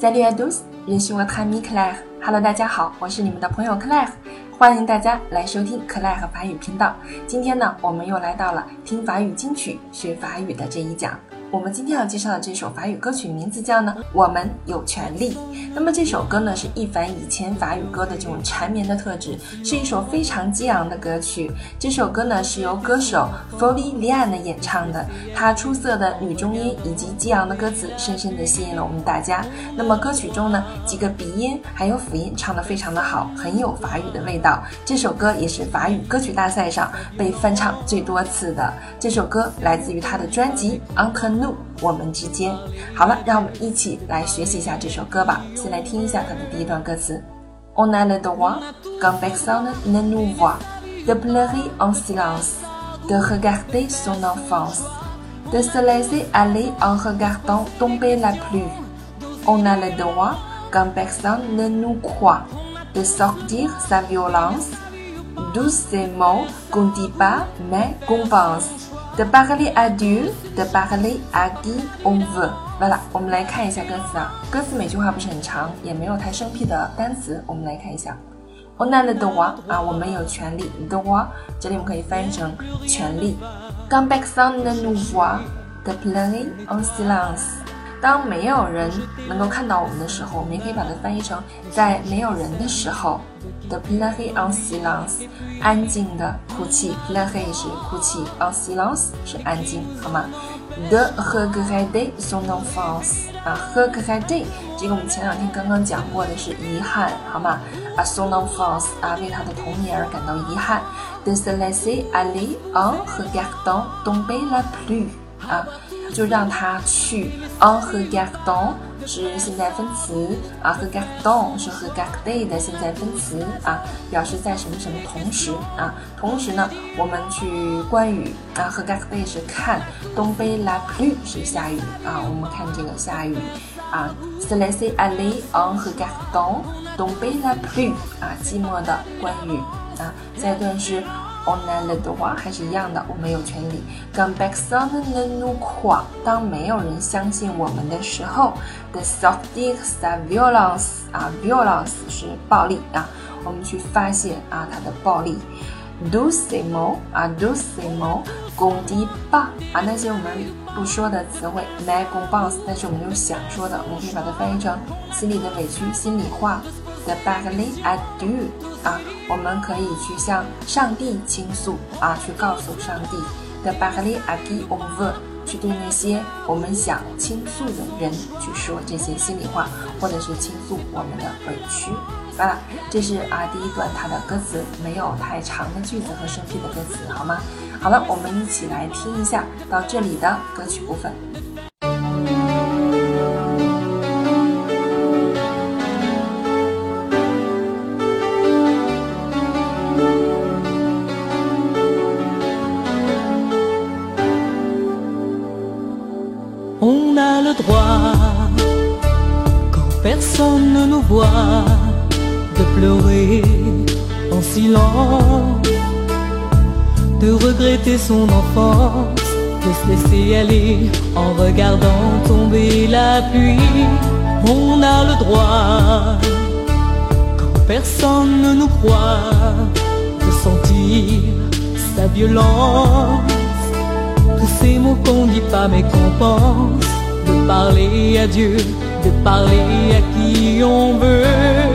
Salut à tous, je suis votre ami Claire. Hello，大家好，我是你们的朋友 Claire，欢迎大家来收听 Claire 和法语频道。今天呢，我们又来到了听法语金曲学法语的这一讲。我们今天要介绍的这首法语歌曲名字叫呢，我们有权利。那么这首歌呢，是一反以前法语歌的这种缠绵的特质，是一首非常激昂的歌曲。这首歌呢，是由歌手 Folly Lian 演唱的，她出色的女中音以及激昂的歌词，深深的吸引了我们大家。那么歌曲中呢，几个鼻音还有辅音唱得非常的好，很有法语的味道。这首歌也是法语歌曲大赛上被翻唱最多次的。这首歌来自于她的专辑 Uncle。我们之间，好了，让我们一起来学习一下这首歌吧。先来听一下它的第一段歌词：On a le droit, quand personne ne nous voit, de pleurer en silence, de regarder son enfance, de se laisser aller en regardant tomber la pluie. On a le droit, quand personne ne nous croit, de sortir sa violence, d'où ces mots qu'on dit pas mais qu'on pense. De parler à Dieu, de parler à qui on veut。完了，我们来看一下歌词啊。歌词每句话不是很长，也没有太生僻的单词。我们来看一下，On a le droit 啊，我们有权利。droit 这里我们可以翻译成权利。Quand personne ne nous voit, de parler en silence。当没有人能够看到我们的时候，我们也可以把它翻译成在没有人的时候，the play on silence，安静的哭泣，play 是哭泣，on silence 是安静，好吗？the regretter son enfance，啊，regretter 这个我们前两天刚刚讲过的是遗憾，好吗？啊，son enfance 啊，为他的童年而感到遗憾，de se laisser aller en regardant tomber la pluie，啊。就让他去。En regardant 是现在分词啊，regardant 是 regarder 的现在分词啊，表示在什么什么同时啊。同时呢，我们去关语啊，regarder 是看东北 la plu 是下雨啊。我们看这个下雨啊，se laisser aller en regardant tomber la pluie 啊，寂寞的关语啊。下一段是。On a le droit 还是一样的，我们有权利。Quand personne ne nous croit，当没有人相信我们的时候，de sortir sa violence 啊，violence 是暴力啊，我们去发泄啊它的暴力。Doucement 啊，doucement，qu'on dit pas 啊，那些我们不说的词汇，mais qu'on pense，但是我们又想说的，我们可以把它翻译成心里的委屈、心里话。The parler à Dieu 啊，我们可以去向上帝倾诉啊，去告诉上帝。The parler à qui on veut 去对那些我们想倾诉的人去说这些心里话，或者是倾诉我们的委屈。好了，这是啊第一段它的歌词，没有太长的句子和生僻的歌词，好吗？好了，我们一起来听一下到这里的歌曲部分。Quand personne ne nous voit, de pleurer en silence, de regretter son enfance, de se laisser aller en regardant tomber la pluie. On a le droit, quand personne ne nous croit, de sentir sa violence. Tous ces mots qu'on dit pas mais qu'on pense de parler à Dieu, de parler à qui on veut.